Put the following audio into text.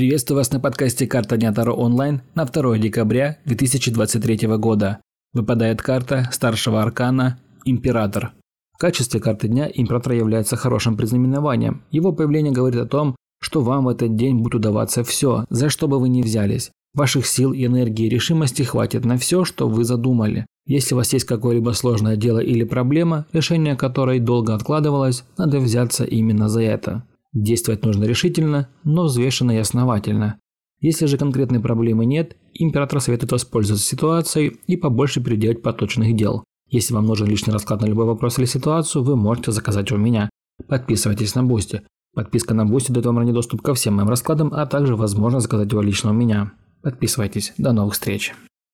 Приветствую вас на подкасте «Карта Дня Таро онлайн» на 2 декабря 2023 года. Выпадает карта старшего аркана «Император». В качестве карты дня император является хорошим признаменованием. Его появление говорит о том, что вам в этот день будет удаваться все, за что бы вы ни взялись. Ваших сил, энергии и решимости хватит на все, что вы задумали. Если у вас есть какое-либо сложное дело или проблема, решение которой долго откладывалось, надо взяться именно за это. Действовать нужно решительно, но взвешенно и основательно. Если же конкретной проблемы нет, император советует воспользоваться ситуацией и побольше переделать поточных дел. Если вам нужен личный расклад на любой вопрос или ситуацию, вы можете заказать у меня. Подписывайтесь на Boosty. Подписка на Boosty дает вам ранний доступ ко всем моим раскладам, а также возможность заказать его лично у меня. Подписывайтесь. До новых встреч.